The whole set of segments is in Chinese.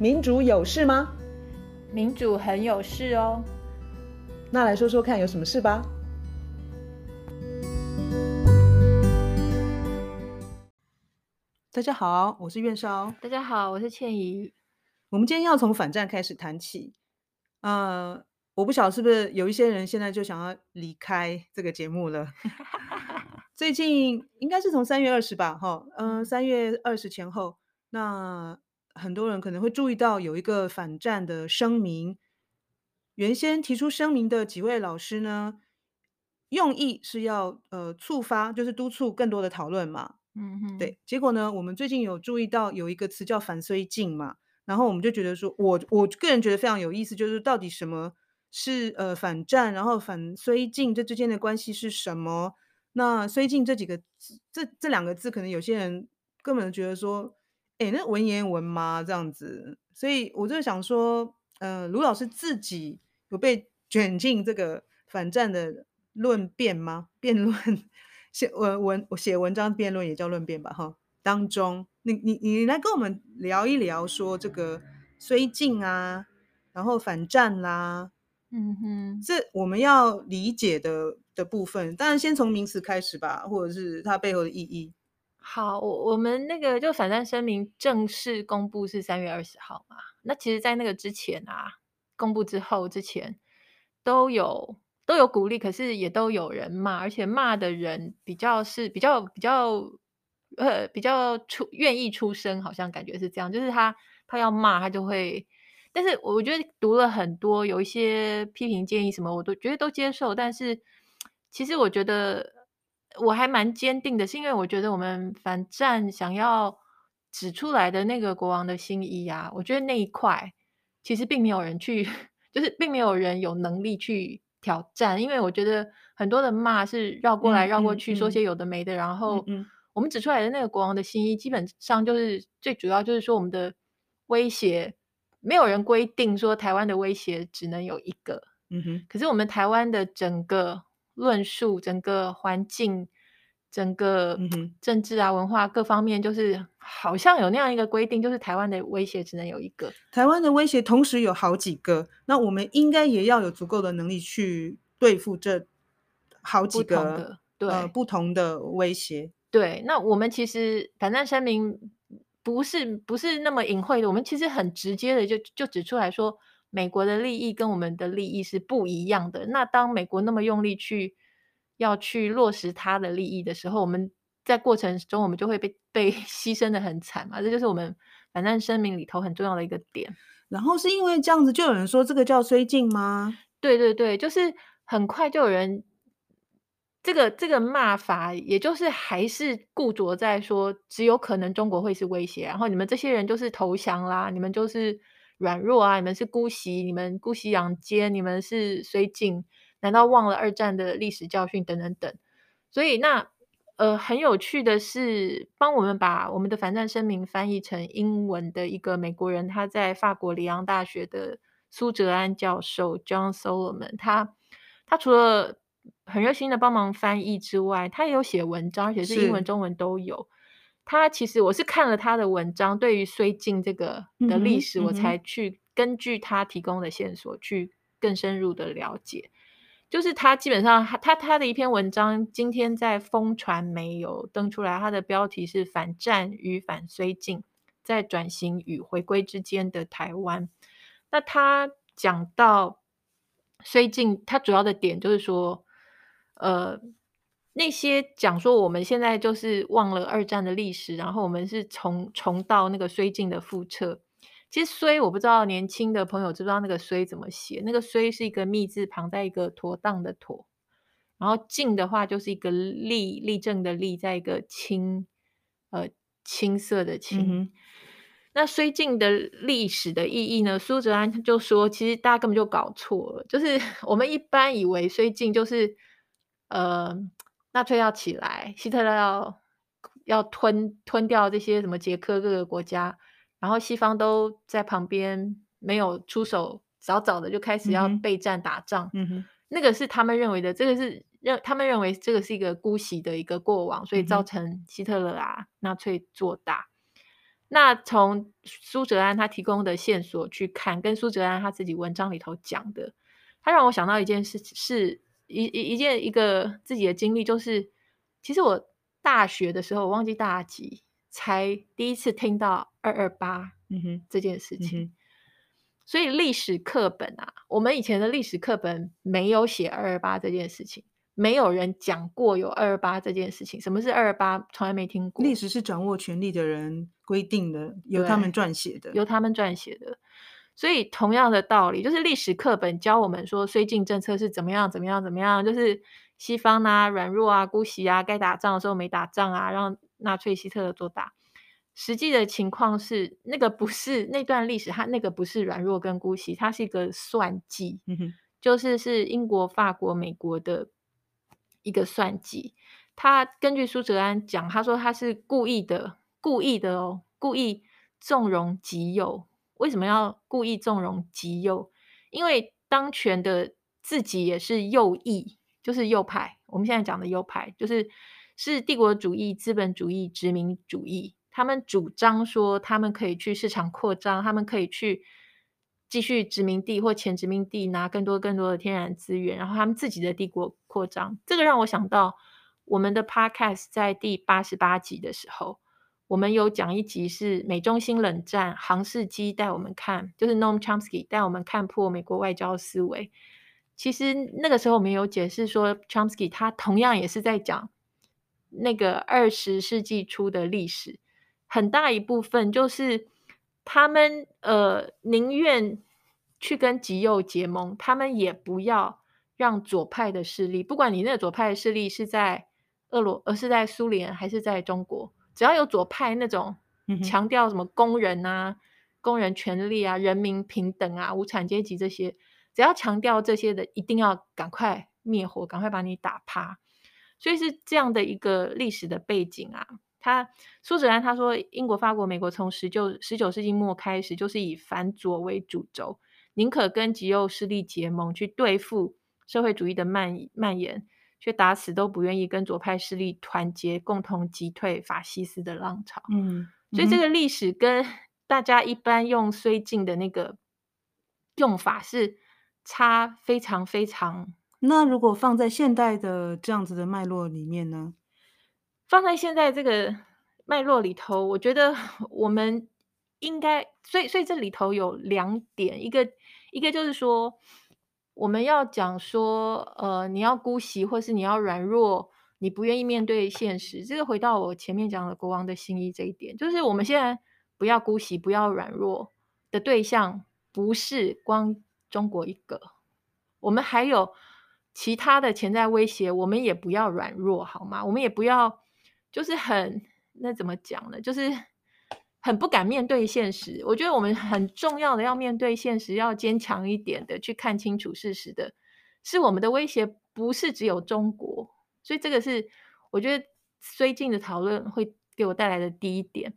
民主有事吗？民主很有事哦。那来说说看，有什么事吧？大家好，我是苑烧。大家好，我是倩怡。我们今天要从反战开始谈起。呃，我不晓得是不是有一些人现在就想要离开这个节目了。最近应该是从三月二十吧，哈，嗯，三月二十前后，那。很多人可能会注意到有一个反战的声明。原先提出声明的几位老师呢，用意是要呃触发，就是督促更多的讨论嘛。嗯哼，对。结果呢，我们最近有注意到有一个词叫“反绥靖”嘛，然后我们就觉得说，我我个人觉得非常有意思，就是到底什么是呃反战，然后反绥靖这之间的关系是什么？那“绥靖”这几个字，这这两个字，可能有些人根本觉得说。哎，那文言文吗？这样子，所以我就想说，嗯、呃，卢老师自己有被卷进这个反战的论辩吗？辩论写文文写文章辩论也叫论辩吧？哈，当中，你你你来跟我们聊一聊，说这个绥靖啊，然后反战啦，嗯哼，这我们要理解的的部分，当然先从名词开始吧，或者是它背后的意义。好，我我们那个就反战声明正式公布是三月二十号嘛。那其实，在那个之前啊，公布之后之前都有都有鼓励，可是也都有人骂，而且骂的人比较是比较比较呃比较出愿意出声，好像感觉是这样，就是他他要骂他就会，但是我觉得读了很多，有一些批评建议什么，我都觉得都接受，但是其实我觉得。我还蛮坚定的，是因为我觉得我们反战想要指出来的那个国王的新衣啊，我觉得那一块其实并没有人去，就是并没有人有能力去挑战，因为我觉得很多的骂是绕过来绕过去，说些有的没的，然后我们指出来的那个国王的新衣，基本上就是最主要就是说我们的威胁，没有人规定说台湾的威胁只能有一个，嗯哼，可是我们台湾的整个。论述整个环境、整个政治啊、文化各方面，就是好像有那样一个规定，就是台湾的威胁只能有一个。台湾的威胁同时有好几个，那我们应该也要有足够的能力去对付这好几个不同的对、呃、不同的威胁。对，那我们其实反战声明不是不是那么隐晦的，我们其实很直接的就就指出来说。美国的利益跟我们的利益是不一样的。那当美国那么用力去要去落实他的利益的时候，我们在过程中我们就会被被 牺牲的很惨嘛。这就是我们反战声明里头很重要的一个点。然后是因为这样子，就有人说这个叫绥靖吗？对对对，就是很快就有人这个这个骂法，也就是还是固着在说只有可能中国会是威胁，然后你们这些人就是投降啦，你们就是。软弱啊！你们是姑息，你们姑息养奸，你们是绥靖，难道忘了二战的历史教训？等等等。所以那呃，很有趣的是，帮我们把我们的反战声明翻译成英文的一个美国人，他在法国里昂大学的苏哲安教授 John Solomon，他他除了很热心的帮忙翻译之外，他也有写文章，而且是英文、中文都有。他其实我是看了他的文章，对于绥靖这个的历史，我才去根据他提供的线索去更深入的了解。就是他基本上他他他的一篇文章，今天在风传媒有登出来，他的标题是《反战与反绥靖在转型与回归之间的台湾》。那他讲到绥靖，他主要的点就是说，呃。那些讲说我们现在就是忘了二战的历史，然后我们是重重到那个绥靖的覆辙。其实“绥”我不知道年轻的朋友知不知道那个“绥”怎么写？那个“绥”是一个密字旁，在一个妥当的“妥”，然后“靖”的话就是一个立立正的“立”，在一个青呃青色的“青”嗯。那绥靖的历史的意义呢？苏哲安就说，其实大家根本就搞错了，就是 我们一般以为绥靖就是呃。纳粹要起来，希特勒要要吞吞掉这些什么捷克各个国家，然后西方都在旁边没有出手，早早的就开始要备战打仗。嗯哼，那个是他们认为的，这个是认他们认为这个是一个姑息的一个过往，所以造成希特勒啊纳粹做大。那从苏哲安他提供的线索去看，跟苏哲安他自己文章里头讲的，他让我想到一件事，是一一一件一个自己的经历，就是其实我大学的时候，我忘记大几，才第一次听到二二八这件事情。嗯嗯、所以历史课本啊，我们以前的历史课本没有写二二八这件事情。没有人讲过有二二八这件事情。什么是二二八？从来没听过。历史是掌握权力的人规定的，由他们撰写的，由他们撰写的。所以同样的道理，就是历史课本教我们说，绥靖政策是怎么样，怎么样，怎么样，就是西方啊软弱啊姑息啊，该打仗的时候没打仗啊，让纳粹希特勒做大。实际的情况是，那个不是那段历史，它那个不是软弱跟姑息，它是一个算计，嗯，就是是英国、法国、美国的。一个算计，他根据苏哲安讲，他说他是故意的，故意的哦，故意纵容极右。为什么要故意纵容极右？因为当权的自己也是右翼，就是右派。我们现在讲的右派，就是是帝国主义、资本主义、殖民主义。他们主张说，他们可以去市场扩张，他们可以去。继续殖民地或前殖民地拿更多更多的天然资源，然后他们自己的帝国扩张。这个让我想到我们的 Podcast 在第八十八集的时候，我们有讲一集是美中新冷战，杭士基带我们看，就是 Noam Chomsky 带我们看破美国外交思维。其实那个时候我们有解释说，Chomsky 他同样也是在讲那个二十世纪初的历史，很大一部分就是。他们呃宁愿去跟极右结盟，他们也不要让左派的势力，不管你那个左派的势力是在俄罗，而是在苏联还是在中国，只要有左派那种强调什么工人啊、工人权利啊、人民平等啊、无产阶级这些，只要强调这些的，一定要赶快灭火，赶快把你打趴。所以是这样的一个历史的背景啊。他苏哲安他说，英国、法国、美国从十九十九世纪末开始，就是以反左为主轴，宁可跟极右势力结盟去对付社会主义的蔓蔓延，却打死都不愿意跟左派势力团结，共同击退法西斯的浪潮。嗯，所以这个历史跟大家一般用绥靖的那个用法是差非常非常。那如果放在现代的这样子的脉络里面呢？放在现在这个脉络里头，我觉得我们应该，所以所以这里头有两点，一个一个就是说，我们要讲说，呃，你要姑息，或是你要软弱，你不愿意面对现实。这个回到我前面讲的国王的新衣这一点，就是我们现在不要姑息，不要软弱的对象，不是光中国一个，我们还有其他的潜在威胁，我们也不要软弱，好吗？我们也不要。就是很，那怎么讲呢？就是很不敢面对现实。我觉得我们很重要的要面对现实，要坚强一点的去看清楚事实的，是我们的威胁，不是只有中国。所以这个是我觉得最近的讨论会给我带来的第一点。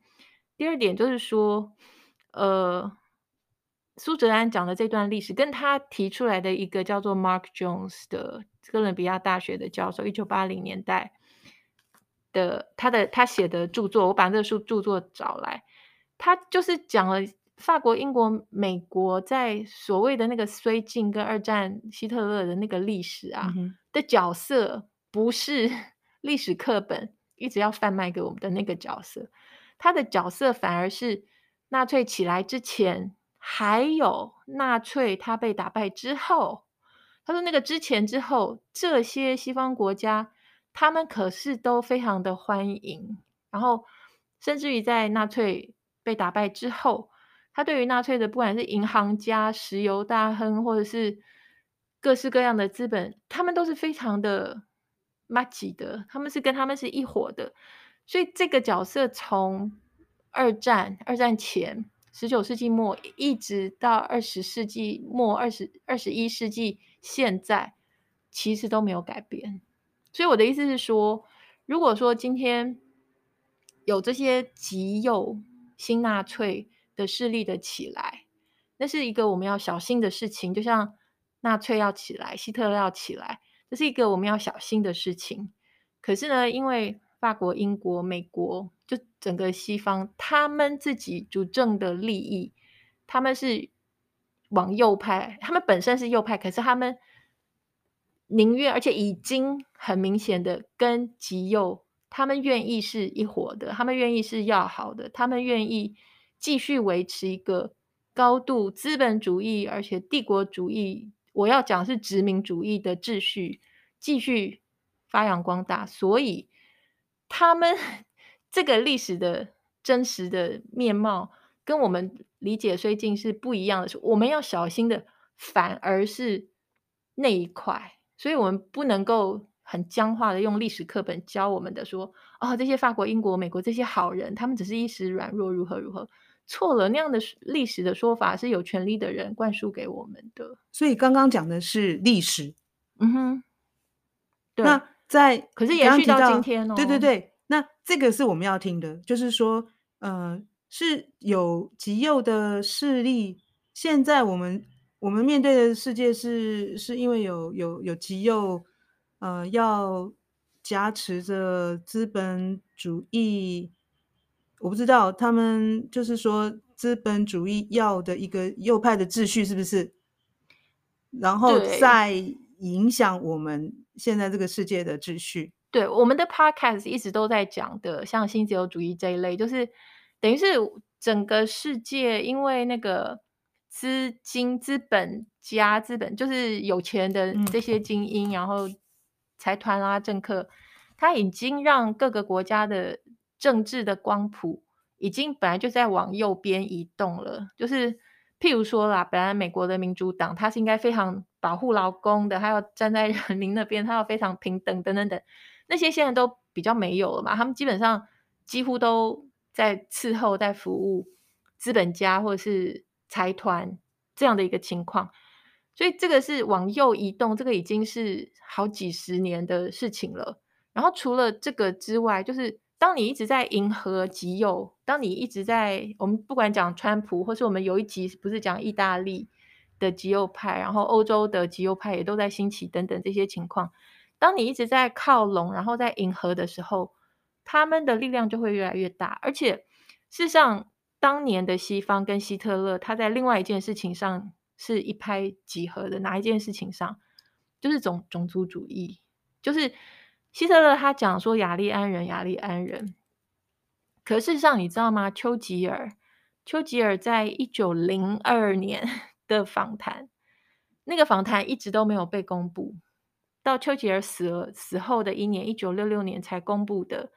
第二点就是说，呃，苏哲安讲的这段历史，跟他提出来的一个叫做 Mark Jones 的哥伦比亚大学的教授，一九八零年代。的他的他写的著作，我把这个书著作找来，他就是讲了法国、英国、美国在所谓的那个绥靖跟二战希特勒的那个历史啊、嗯、的角色，不是 历史课本一直要贩卖给我们的那个角色，他的角色反而是纳粹起来之前，还有纳粹他被打败之后，他说那个之前之后，这些西方国家。他们可是都非常的欢迎，然后甚至于在纳粹被打败之后，他对于纳粹的不管是银行家、石油大亨，或者是各式各样的资本，他们都是非常的麻吉的，他们是跟他们是一伙的。所以这个角色从二战、二战前、十九世纪末一直到二十世纪末、二十二十一世纪现在，其实都没有改变。所以我的意思是说，如果说今天有这些极右新纳粹的势力的起来，那是一个我们要小心的事情。就像纳粹要起来，希特勒要起来，这是一个我们要小心的事情。可是呢，因为法国、英国、美国，就整个西方，他们自己主政的利益，他们是往右派，他们本身是右派，可是他们宁愿，而且已经很明显的跟极右，他们愿意是一伙的，他们愿意是要好的，他们愿意继续维持一个高度资本主义，而且帝国主义，我要讲是殖民主义的秩序，继续发扬光大，所以他们。这个历史的真实的面貌跟我们理解虽近是不一样的，我们要小心的，反而是那一块，所以我们不能够很僵化的用历史课本教我们的说，哦，这些法国、英国、美国这些好人，他们只是一时软弱，如何如何，错了，那样的历史的说法是有权力的人灌输给我们的。所以刚刚讲的是历史，嗯哼，对，那在可是延续到今天哦，对对对。那这个是我们要听的，就是说，呃，是有极右的势力。现在我们我们面对的世界是是因为有有有极右，呃，要挟持着资本主义。我不知道他们就是说资本主义要的一个右派的秩序是不是？然后再影响我们现在这个世界的秩序。对，我们的 podcast 一直都在讲的，像新自由主义这一类，就是等于是整个世界因为那个资金、资本家、资本就是有钱的这些精英，嗯、然后财团啊、政客，他已经让各个国家的政治的光谱已经本来就在往右边移动了。就是譬如说啦，本来美国的民主党，他是应该非常保护劳工的，他要站在人民那边，他要非常平等等等等。那些现在都比较没有了嘛，他们基本上几乎都在伺候、在服务资本家或者是财团这样的一个情况，所以这个是往右移动，这个已经是好几十年的事情了。然后除了这个之外，就是当你一直在迎合极右，当你一直在我们不管讲川普，或是我们有一集不是讲意大利的极右派，然后欧洲的极右派也都在兴起等等这些情况。当你一直在靠拢，然后在迎合的时候，他们的力量就会越来越大。而且，事实上，当年的西方跟希特勒，他在另外一件事情上是一拍即合的。哪一件事情上？就是种种族主义。就是希特勒他讲说雅利安人，雅利安人。可事实上，你知道吗？丘吉尔，丘吉尔在一九零二年 的访谈，那个访谈一直都没有被公布。到丘吉尔死了死后的一年，一九六六年才公布的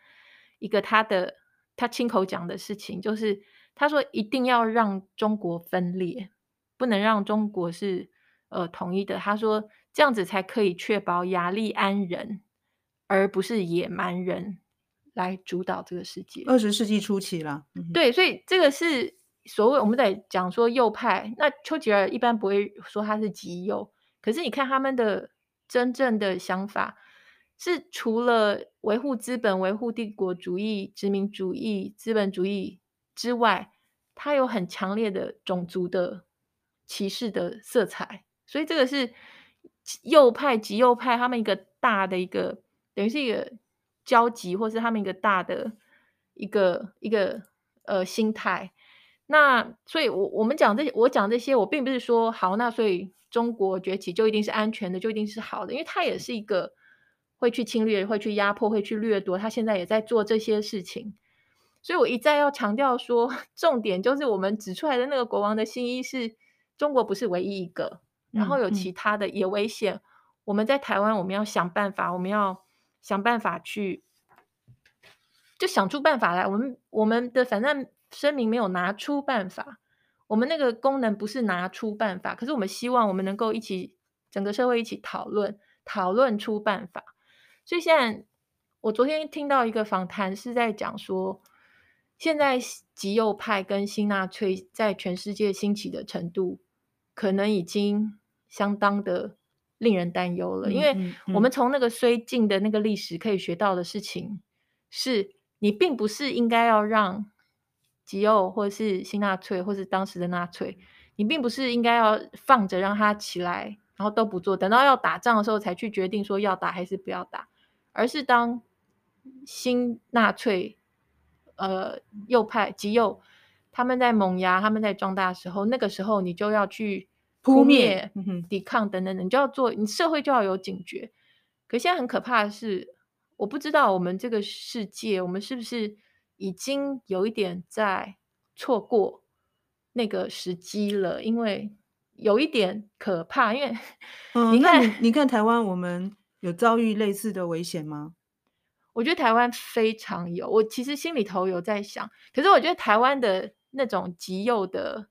一个他的他亲口讲的事情，就是他说一定要让中国分裂，不能让中国是呃统一的。他说这样子才可以确保雅利安人，而不是野蛮人来主导这个世界。二十世纪初期了，嗯、对，所以这个是所谓我们在讲说右派。那丘吉尔一般不会说他是极右，可是你看他们的。真正的想法是，除了维护资本、维护帝国主义、殖民主义、资本主义之外，它有很强烈的种族的歧视的色彩。所以，这个是右派、极右派他们一个大的一个，等于是一个交集，或是他们一个大的一个一个呃心态。那所以我，我们讲这些，我讲这些，我并不是说好，那所以。中国崛起就一定是安全的，就一定是好的，因为他也是一个会去侵略、会去压迫、会去掠夺。他现在也在做这些事情，所以我一再要强调说，重点就是我们指出来的那个国王的新衣是中国不是唯一一个，然后有其他的也危险。嗯嗯、我们在台湾，我们要想办法，我们要想办法去，就想出办法来。我们我们的反正声明没有拿出办法。我们那个功能不是拿出办法，可是我们希望我们能够一起整个社会一起讨论，讨论出办法。所以现在我昨天听到一个访谈是在讲说，现在极右派跟新纳粹在全世界兴起的程度，可能已经相当的令人担忧了。因为我们从那个绥靖的那个历史可以学到的事情，是你并不是应该要让。极右，或是新纳粹，或是当时的纳粹，你并不是应该要放着让他起来，然后都不做，等到要打仗的时候才去决定说要打还是不要打，而是当新纳粹呃右派极右，他们在萌芽，他们在壮大的时候，那个时候你就要去扑灭、抵抗等等等，你就要做，你社会就要有警觉。可现在很可怕的是，我不知道我们这个世界，我们是不是已经有一点在错过那个时机了？因为有一点可怕，因为 你看，你看台湾，我们有遭遇类似的危险吗？我觉得台湾非常有，我其实心里头有在想，可是我觉得台湾的那种极右的，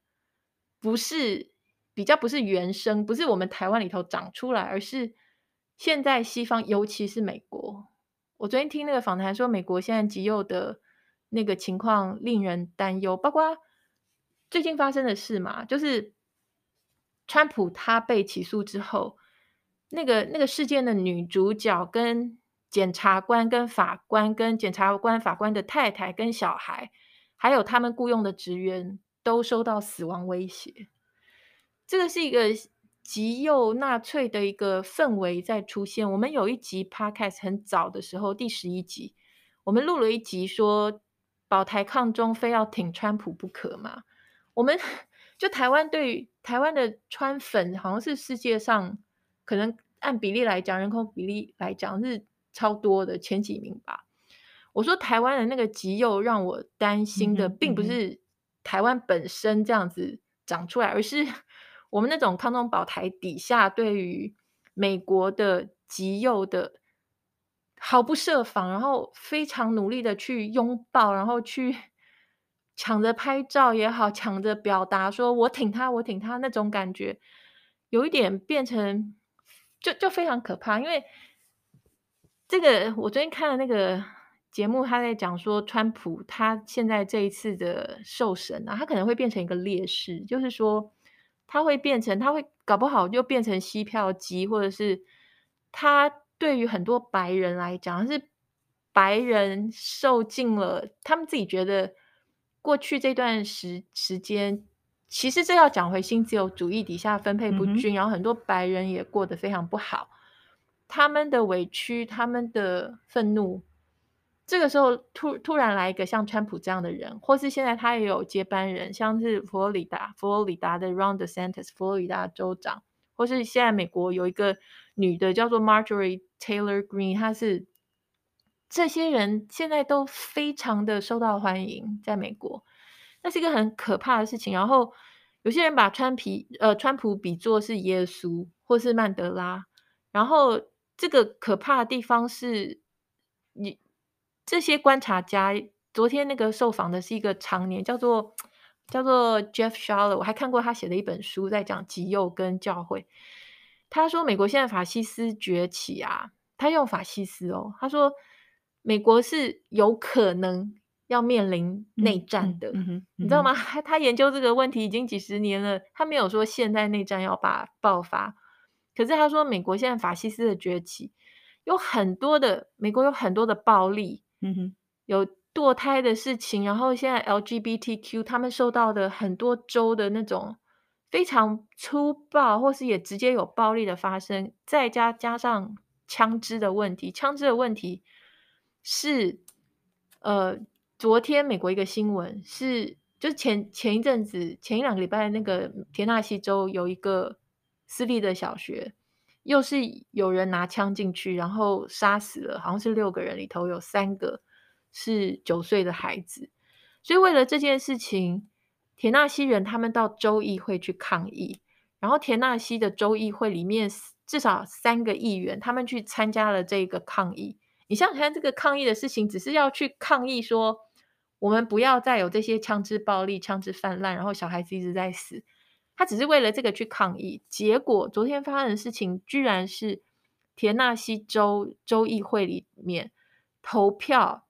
不是比较不是原生，不是我们台湾里头长出来，而是现在西方，尤其是美国。我昨天听那个访谈说，美国现在极右的那个情况令人担忧，包括最近发生的事嘛，就是川普他被起诉之后，那个那个事件的女主角跟。检察官跟法官，跟检察官、法官的太太跟小孩，还有他们雇佣的职员，都收到死亡威胁。这个是一个极右纳粹的一个氛围在出现。我们有一集 podcast 很早的时候，第十一集，我们录了一集说保台抗中非要挺川普不可嘛。我们 就台湾对台湾的川粉，好像是世界上可能按比例来讲，人口比例来讲是。超多的前几名吧。我说台湾的那个极右让我担心的，并不是台湾本身这样子长出来，而是 我们那种抗中保台底下对于美国的极右的毫不设防，然后非常努力的去拥抱，然后去 抢着拍照也好，抢着表达说我挺他，我挺他那种感觉，有一点变成就就非常可怕，因为。这个我昨天看了那个节目，他在讲说，川普他现在这一次的受审啊，他可能会变成一个劣势，就是说他会变成，他会搞不好就变成吸票机，或者是他对于很多白人来讲，是白人受尽了，他们自己觉得过去这段时时间，其实这要讲回新自由主义底下分配不均，嗯、然后很多白人也过得非常不好。他们的委屈，他们的愤怒，这个时候突突然来一个像川普这样的人，或是现在他也有接班人，像是佛罗里达，佛罗里达的 Ron DeSantis，佛罗里达州长，或是现在美国有一个女的叫做 Marjorie Taylor Green，她是这些人现在都非常的受到欢迎，在美国，那是一个很可怕的事情。然后有些人把川皮呃川普比作是耶稣，或是曼德拉，然后。这个可怕的地方是，你这些观察家，昨天那个受访的是一个常年叫做叫做 Jeff s h a l l e r 我还看过他写的一本书，在讲极右跟教会。他说美国现在法西斯崛起啊，他用法西斯哦，他说美国是有可能要面临内战的，嗯嗯嗯、你知道吗？他 他研究这个问题已经几十年了，他没有说现在内战要把爆发。可是他说，美国现在法西斯的崛起，有很多的美国有很多的暴力，嗯哼，有堕胎的事情，然后现在 LGBTQ 他们受到的很多州的那种非常粗暴，或是也直接有暴力的发生，再加加上枪支的问题，枪支的问题是，呃，昨天美国一个新闻是，就前前一阵子前一两个礼拜那个田纳西州有一个。私立的小学，又是有人拿枪进去，然后杀死了，好像是六个人，里头有三个是九岁的孩子。所以为了这件事情，田纳西人他们到州议会去抗议，然后田纳西的州议会里面至少三个议员，他们去参加了这个抗议。你想想看，这个抗议的事情，只是要去抗议说，我们不要再有这些枪支暴力、枪支泛滥，然后小孩子一直在死。他只是为了这个去抗议，结果昨天发生的事情，居然是田纳西州州议会里面投票，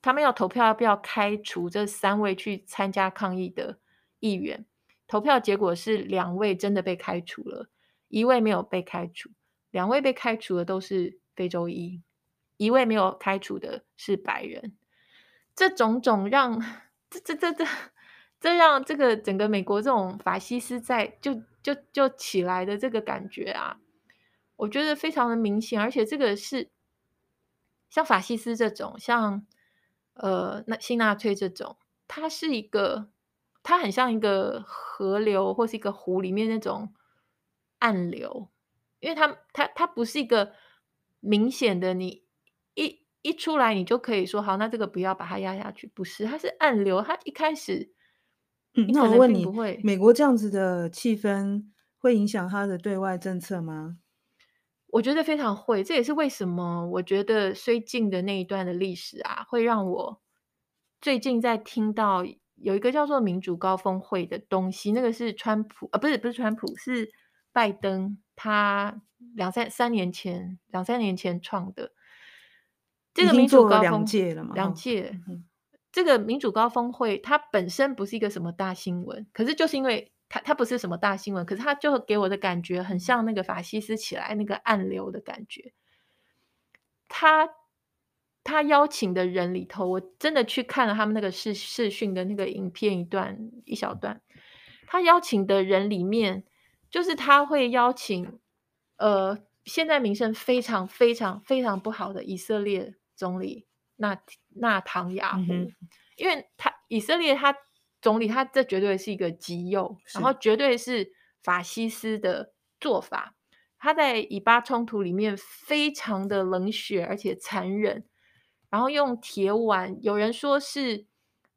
他们要投票要不要开除这三位去参加抗议的议员。投票结果是两位真的被开除了，一位没有被开除。两位被开除的都是非洲裔，一位没有开除的是白人。这种种让这这这这。这让这个整个美国这种法西斯在就就就起来的这个感觉啊，我觉得非常的明显，而且这个是像法西斯这种，像呃，那新纳粹这种，它是一个，它很像一个河流或是一个湖里面那种暗流，因为它它它不是一个明显的，你一一出来你就可以说好，那这个不要把它压下去，不是，它是暗流，它一开始，嗯，那我问你，美国这样子的气氛会影响他的对外政策吗？我觉得非常会，这也是为什么我觉得绥靖的那一段的历史啊，会让我最近在听到有一个叫做民主高峰会的东西，那个是川普啊，不是不是川普，是拜登，他两三三年前两三年前创的这个民主高峰两届了嘛，两届，这个民主高峰会它本身不是一个什么大新闻，可是就是因为。它它不是什么大新闻，可是它就给我的感觉很像那个法西斯起来那个暗流的感觉。他他邀请的人里头，我真的去看了他们那个视视讯的那个影片一段一小段。他邀请的人里面，就是他会邀请呃，现在名声非常非常非常不好的以色列总理纳纳唐雅胡，嗯、因为他以色列他。总理他这绝对是一个极右，然后绝对是法西斯的做法。他在以巴冲突里面非常的冷血而且残忍，然后用铁腕，有人说是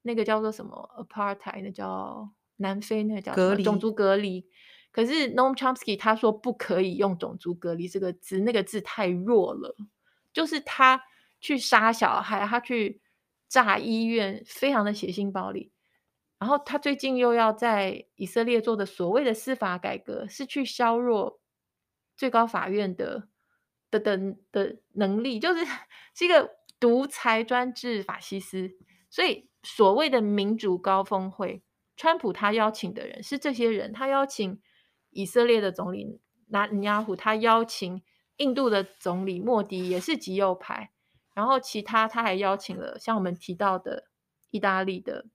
那个叫做什么 apartheid，那叫南非那个叫隔离种族隔离。可是 Noam Chomsky 他说不可以用种族隔离这个字，那个字太弱了。就是他去杀小孩，他去炸医院，非常的血腥暴力。然后他最近又要在以色列做的所谓的司法改革，是去削弱最高法院的的的的能力，就是 是一个独裁专制法西斯。所以所谓的民主高峰会，川普他邀请的人是这些人，他邀请以色列的总理纳尼亚胡，他邀请印度的总理莫迪，也是极右派，然后其他他还邀请了像我们提到的意大利的。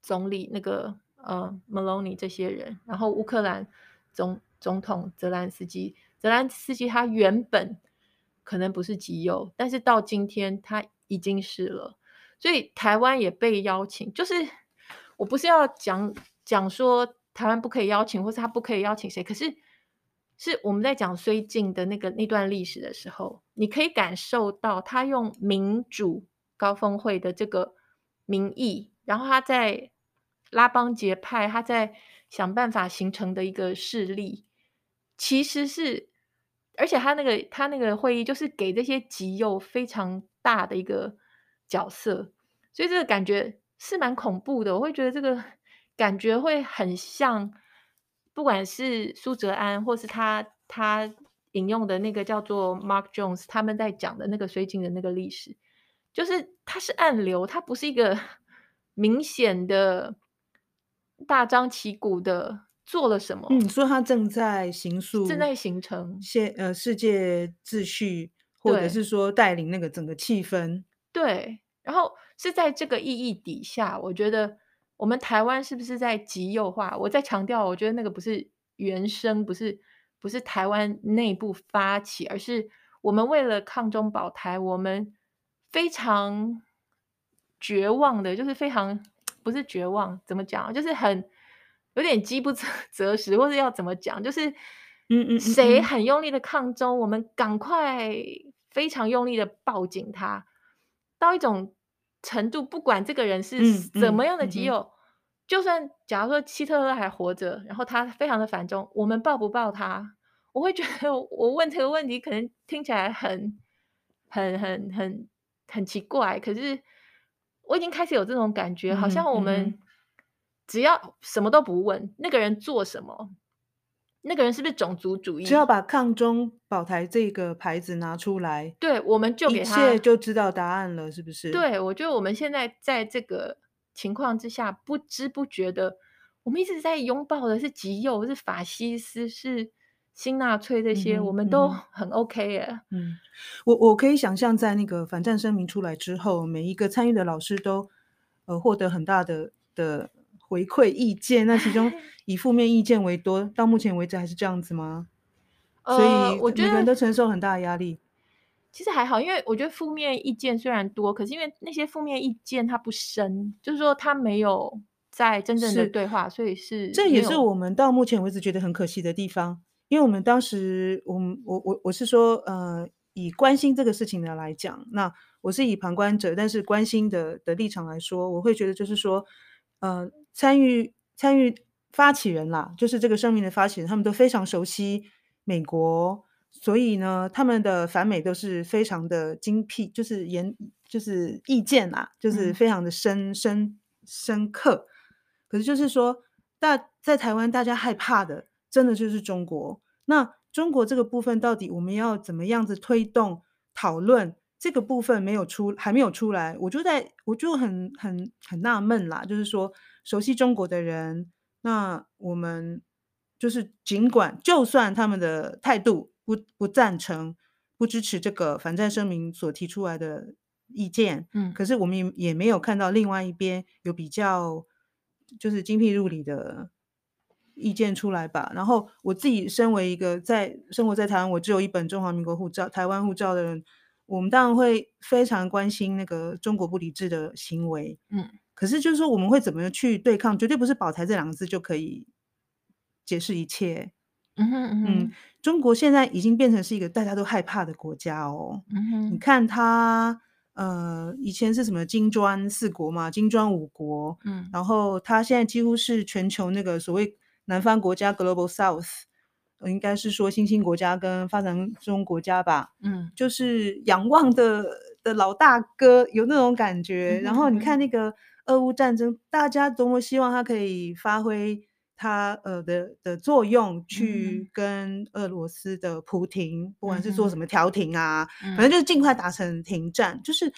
总理那个呃，Meloni 这些人，然后乌克兰总总统泽兰斯基，泽兰斯基他原本可能不是极右，但是到今天他已经是了，所以台湾也被邀请。就是我不是要讲讲说台湾不可以邀请，或是他不可以邀请谁，可是是我们在讲绥靖的那个那段历史的时候，你可以感受到他用民主高峰会的这个名义，然后他在。拉帮结派，他在想办法形成的一个势力，其实是，而且他那个他那个会议就是给这些极右非常大的一个角色，所以这个感觉是蛮恐怖的。我会觉得这个感觉会很像，不管是苏哲安，或是他他引用的那个叫做 Mark Jones，他们在讲的那个水井的那个历史，就是它是暗流，它不是一个 明显的。大张旗鼓的做了什么？嗯，说它正在形塑，正在形成现呃世界秩序，或者是说带领那个整个气氛。对，然后是在这个意义底下，我觉得我们台湾是不是在极右化？我在强调，我觉得那个不是原生，不是不是台湾内部发起，而是我们为了抗中保台，我们非常绝望的，就是非常。不是绝望，怎么讲？就是很有点饥不择 择食，或者要怎么讲？就是，嗯嗯，谁很用力的抗中，我们赶快非常用力的抱紧他，到一种程度，不管这个人是怎么样的极右，嗯嗯嗯、就算假如说希特勒还活着，然后他非常的反中，我们抱不抱他？我会觉得我问这个问题，可能听起来很、很、很、很、很奇怪，可是。我已经开始有这种感觉，好像我们只要什么都不问，嗯、那个人做什么，那个人是不是种族主义？只要把抗中保台这个牌子拿出来，对，我们就给他一切就知道答案了，是不是？对，我觉得我们现在在这个情况之下，不知不觉的，我们一直在拥抱的是极右，是法西斯，是。新纳粹这些，我们都很 OK 耶。嗯，我我可以想象，在那个反战声明出来之后，每一个参与的老师都呃获得很大的的回馈意见。那其中 以负面意见为多，到目前为止还是这样子吗？所以我觉得每个人都承受很大的压力。其实还好，因为我觉得负面意见虽然多，可是因为那些负面意见它不深，就是说它没有在真正的对话，所以是这也是我们到目前为止觉得很可惜的地方。因为我们当时，我我我我是说，呃，以关心这个事情的来讲，那我是以旁观者，但是关心的的立场来说，我会觉得就是说，呃，参与参与发起人啦，就是这个声明的发起人，他们都非常熟悉美国。所以呢，他们的反美都是非常的精辟，就是言，就是意见啊，就是非常的深、嗯、深深刻。可是就是说，大在台湾大家害怕的，真的就是中国。那中国这个部分到底我们要怎么样子推动讨论？这个部分没有出，还没有出来，我就在我就很很很纳闷啦。就是说，熟悉中国的人，那我们就是尽管就算他们的态度。不不赞成，不支持这个反战声明所提出来的意见。嗯，可是我们也也没有看到另外一边有比较，就是精辟入理的意见出来吧。然后我自己身为一个在生活在台湾，我只有一本中华民国护照、台湾护照的人，我们当然会非常关心那个中国不理智的行为。嗯，可是就是说我们会怎么去对抗？绝对不是保台这两个字就可以解释一切。嗯哼嗯哼嗯，中国现在已经变成是一个大家都害怕的国家哦。嗯哼，你看它，呃，以前是什么金砖四国嘛，金砖五国，嗯，然后它现在几乎是全球那个所谓南方国家 （Global South），应该是说新兴国家跟发展中国家吧，嗯，就是仰望的的老大哥，有那种感觉。然后你看那个俄乌战争，大家多么希望他可以发挥。他呃的的作用，去跟俄罗斯的普廷，嗯、不管是做什么调停啊，嗯、反正就是尽快达成停战。嗯、就是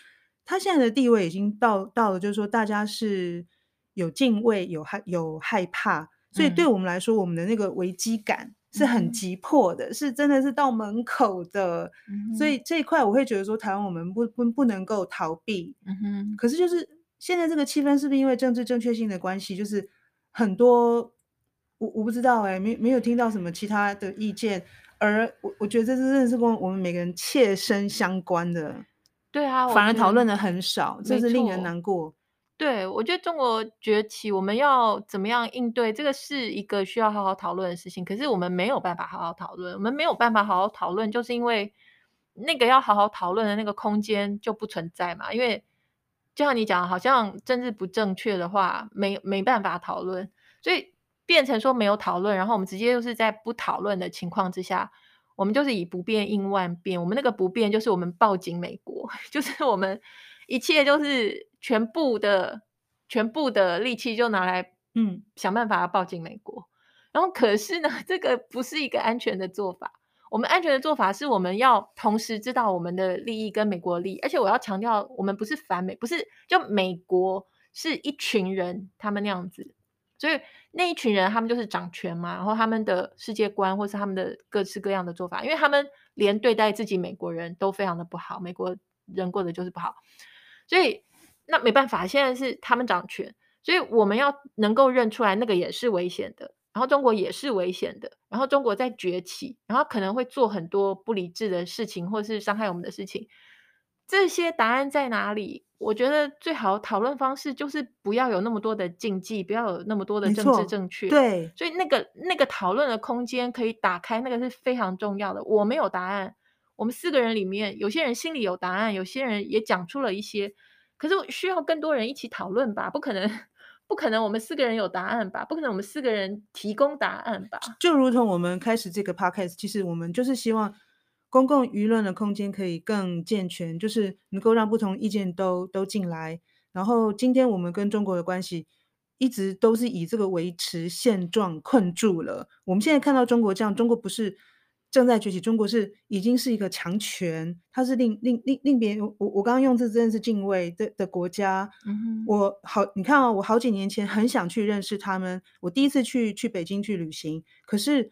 他现在的地位已经到到了，就是说大家是有敬畏、有害、有害怕，所以对我们来说，嗯、我们的那个危机感是很急迫的，嗯、是真的是到门口的。嗯、所以这一块我会觉得说，台湾我们不不不能够逃避。嗯哼。可是就是现在这个气氛，是不是因为政治正确性的关系，就是很多。我我不知道哎、欸，没没有听到什么其他的意见，而我我觉得这是真的是跟我们每个人切身相关的。对啊，反而讨论的很少，这是令人难过。对，我觉得中国崛起，我们要怎么样应对，这个是一个需要好好讨论的事情。可是我们没有办法好好讨论，我们没有办法好好讨论，就是因为那个要好好讨论的那个空间就不存在嘛。因为就像你讲，好像政治不正确的话，没没办法讨论，所以。变成说没有讨论，然后我们直接就是在不讨论的情况之下，我们就是以不变应万变。我们那个不变就是我们抱紧美国，就是我们一切就是全部的全部的力气就拿来嗯想办法要抱紧美国。然后可是呢，这个不是一个安全的做法。我们安全的做法是我们要同时知道我们的利益跟美国利益，而且我要强调，我们不是反美，不是就美国是一群人他们那样子。所以那一群人，他们就是掌权嘛，然后他们的世界观，或是他们的各式各样的做法，因为他们连对待自己美国人都非常的不好，美国人过得就是不好，所以那没办法，现在是他们掌权，所以我们要能够认出来，那个也是危险的，然后中国也是危险的，然后中国在崛起，然后可能会做很多不理智的事情，或是伤害我们的事情，这些答案在哪里？我觉得最好讨论方式就是不要有那么多的禁忌，不要有那么多的政治正确。对，所以那个那个讨论的空间可以打开，那个是非常重要的。我没有答案，我们四个人里面有些人心里有答案，有些人也讲出了一些，可是需要更多人一起讨论吧？不可能，不可能我们四个人有答案吧？不可能我们四个人提供答案吧？就如同我们开始这个 podcast，其实我们就是希望。公共舆论的空间可以更健全，就是能够让不同意见都都进来。然后今天我们跟中国的关系一直都是以这个维持现状困住了。我们现在看到中国这样，中国不是正在崛起，中国是已经是一个强权，它是令令令令别人我我刚刚用字真的是敬畏的的国家。嗯，我好，你看啊，我好几年前很想去认识他们，我第一次去去北京去旅行，可是。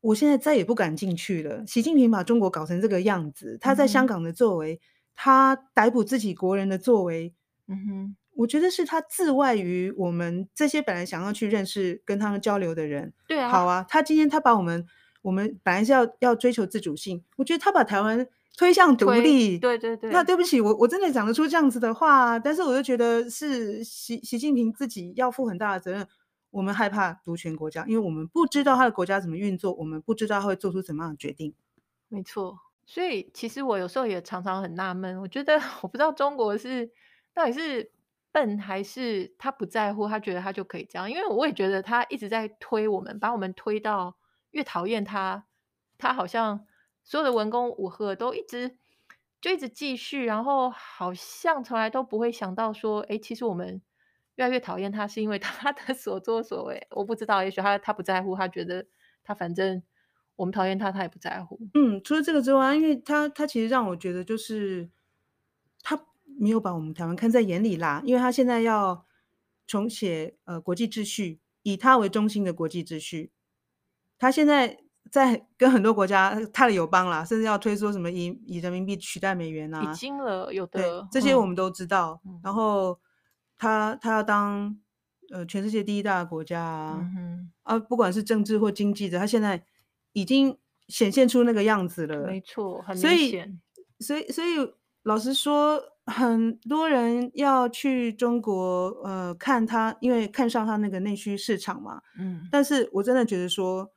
我现在再也不敢进去了。习近平把中国搞成这个样子，他在香港的作为，嗯、他逮捕自己国人的作为，嗯哼，我觉得是他自外于我们这些本来想要去认识、跟他们交流的人。对啊，好啊，他今天他把我们，我们本来是要要追求自主性，我觉得他把台湾推向独立。对对对。那对不起，我我真的讲得出这样子的话，但是我就觉得是习习近平自己要负很大的责任。我们害怕独权国家，因为我们不知道他的国家怎么运作，我们不知道他会做出怎么样的决定。没错。所以其实我有时候也常常很纳闷，我觉得 我不知道中国是到底是笨还是他不在乎，他觉得他就可以这样。因为我也觉得他一直在推我们，把我们推到越讨厌他，他好像所有的文攻武吓都一直就一直继续，然后好像从来都不会想到说，哎，其实我们越来越讨厌他是因为他的 所作所为。我不知道，也许他他不在乎，他觉得他反正。我们讨厌他，他也不在乎。嗯，除了这个之外，因为他他其实让我觉得就是他没有把我们台湾看在眼里啦。因为他现在要重写呃国际秩序，以他为中心的国际秩序。他现在在跟很多国家他的友邦啦，甚至要推说什么以以人民币取代美元啊，已经了有的这些我们都知道。嗯、然后他他要当呃全世界第一大的国家啊，嗯、啊，不管是政治或经济的，他现在。已经显现出那个样子了，没错，很明显。所以，所以，老实说，很多人要去中国，呃，看他，因为看上他那个内需市场嘛。嗯。但是我真的觉得说，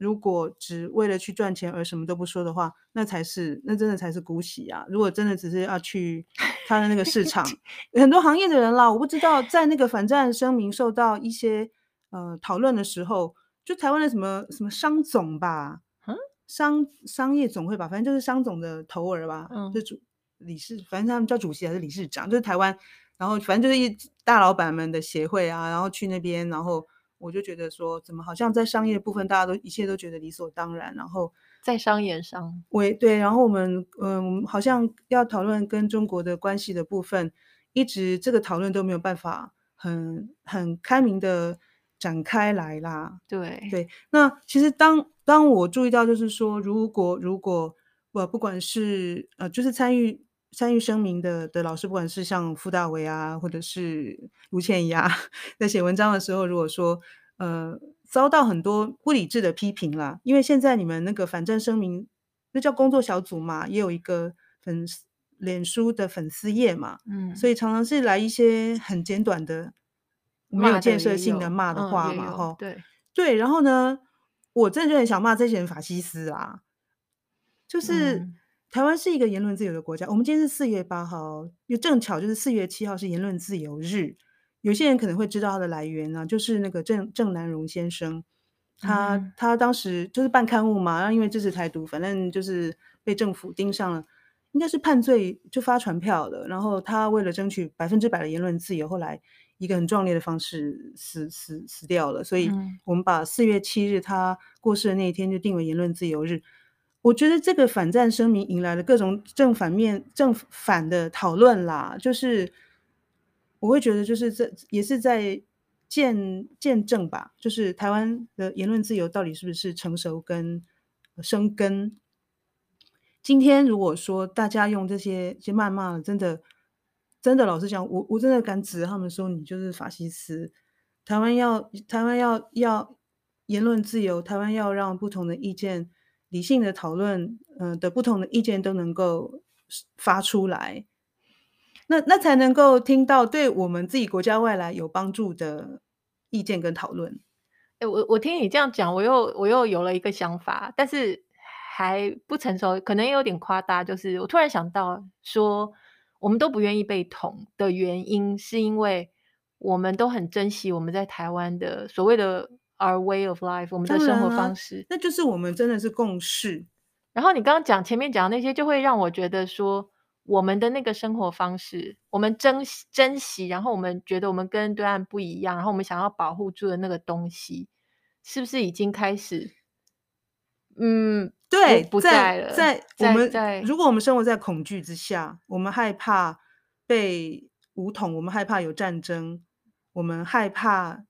如果只为了去赚钱而什么都不说的话，那才是，那真的才是姑息啊！如果真的只是要去 他的那个市场，很多行业的人啦，我不知道在那个反战声明受到一些呃讨论的时候。就台湾的什么什么商总吧，嗯，商商业总会吧，反正就是商总的头儿吧，嗯，就主理事，反正他们叫主席还是理事长，就是台湾，然后反正就是一大老板们的协会啊，然后去那边，然后我就觉得说，怎么好像在商业部分大家都一切都觉得理所当然，然后在商言商，喂，对，然后我们嗯，好像要讨论跟中国的关系的部分，一直这个讨论都没有办法很很开明的。展开来啦，对对，那其实当当我注意到，就是说，如果如果我不管是呃，就是参与参与声明的的老师，不管是像傅大为啊，或者是卢倩怡啊，在写文章的时候，如果说呃遭到很多不理智的批评啦，因为现在你们那个反战声明，那叫工作小组嘛，也有一个粉脸书的粉丝页嘛，嗯，所以常常是来一些很简短的。没有建设性的骂的话嘛，哈、嗯，对。对，然后呢，我真的就很想骂这些人法西斯啊，就是、嗯、台湾是一个言论自由的国家，我们今天是四月八号，又正巧就是四月七号是言论自由日，有些人可能会知道它的来源呢、啊，就是那个郑郑南榕先生，他、嗯、他当时就是办刊物嘛，然后因为支持台独，反正就是被政府盯上了，应该是判罪就发传票的，然后他为了争取百分之百的言论自由，后来。一个很壮烈的方式死死死掉了，所以我们把四月七日他过世的那一天就定为言论自由日。我觉得这个反战声明引来了各种正反面正反的讨论啦，就是我会觉得就是这也是在见见证吧，就是台湾的言论自由到底是不是成熟跟生根。今天如果说大家用这些些谩骂，真的。真的，老实讲，我我真的敢指他们说，你就是法西斯。台湾要台湾要要言论自由，台湾要让不同的意见理性的讨论，嗯、的不同的意见都能够发出来，那那才能够听到对我们自己国家未来有帮助的意见跟讨论。哎，我我听你这样讲，我又我又有了一个想法，但是还不成熟，可能有点夸大。就是我突然想到说。我们都不愿意被统的原因，是因为我们都很珍惜我们在台湾的所谓的 our way of life，我们的生活方式，那就是我们真的是共识。然后你刚刚讲前面讲的那些，就会让我觉得说，我们的那个生活方式，我们珍惜珍惜，然后我们觉得我们跟对岸不一样，然后我们想要保护住的那个东西，是不是已经开始？嗯。对，不在了。在，在我们在，如果我们生活在恐惧之下，我们害怕被武统，我们害怕有战争，我们害怕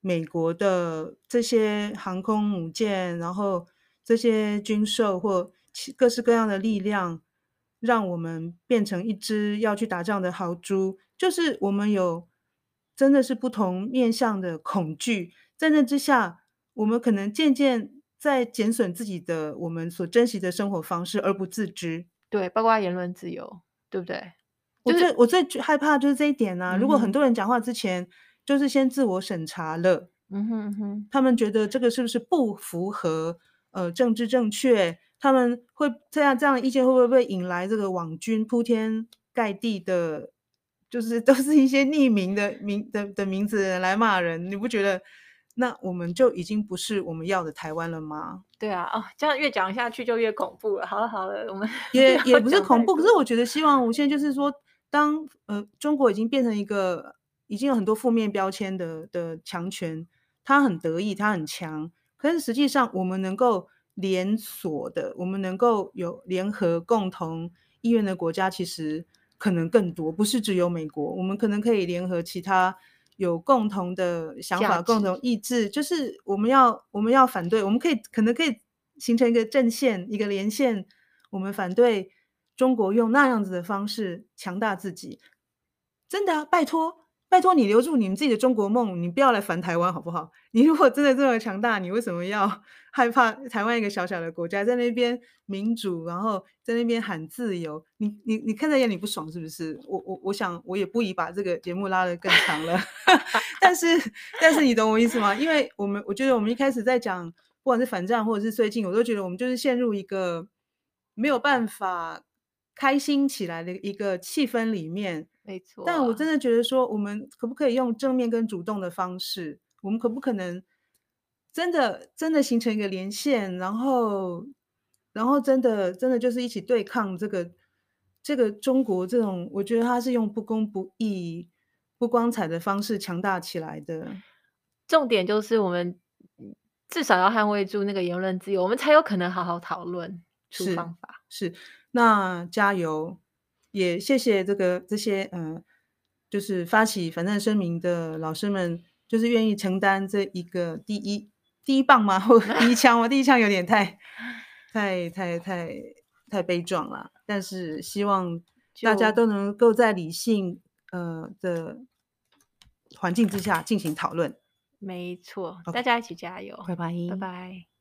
美国的这些航空母舰，然后这些军售或各式各样的力量，让我们变成一只要去打仗的豪猪。就是我们有真的是不同面向的恐惧，在那之下，我们可能渐渐。在减损自己的我们所珍惜的生活方式而不自知。对，包括言论自由，对不对？我最、就是、我最害怕就是这一点啊！嗯、如果很多人讲话之前就是先自我审查了，嗯哼嗯哼，他们觉得这个是不是不符合呃政治正确？他们会这样这样的意见会不会被引来这个网军铺天盖地的，就是都是一些匿名的名的的名字来骂人？你不觉得那我们就已经不是我们要的台湾了吗？对啊，哦，这样越讲下去就越恐怖了。好了好了，我们也 也不是恐怖，可是我觉得希望无限就是说。当呃中国已经变成一个已经有很多负面标签的的强权，他很得意，他很强，可是实际上我们能够连锁的，我们能够有联合共同意愿的国家，其实可能更多，不是只有美国，我们可能可以联合其他有共同的想法、共同意志，就是我们要我们要反对，我们可以可能可以形成一个阵线，一个连线，我们反对。中国用那样子的方式强大自己，真的啊！拜托，拜托你留住你们自己的中国梦，你不要来烦台湾好不好？你如果真的这么强大，你为什么要 害怕台湾一个小小的国家在那边民主，然后在那边喊自由？你你你看在眼里不爽是不是？我我我想我也不宜把这个节目拉得更长了，但是但是你懂我意思吗？因为我们我觉得我们一开始在讲，不管是反战或者是最近，我都觉得我们就是陷入一个没有办法。开心起来的一个气氛里面，没错。但我真的觉得说，我们可不可以用正面跟主动的方式？我们可不可能真的真的形成一个连线，然后，然后真的真的就是一起对抗这个这个中国这种，我觉得他是用不公不义、不光彩的方式强大起来的。重点就是我们至少要捍卫住那个言论自由，我们才有可能好好讨论出方法。是。是那加油，也谢谢这个这些呃，就是发起反战声明的老师们，就是愿意承担这一个第一第一棒吗？或第一枪吗？第一枪有点太太太太太悲壮了。但是希望大家都能够在理性呃的环境之下进行讨论。没错，大家一起加油，拜拜，拜拜。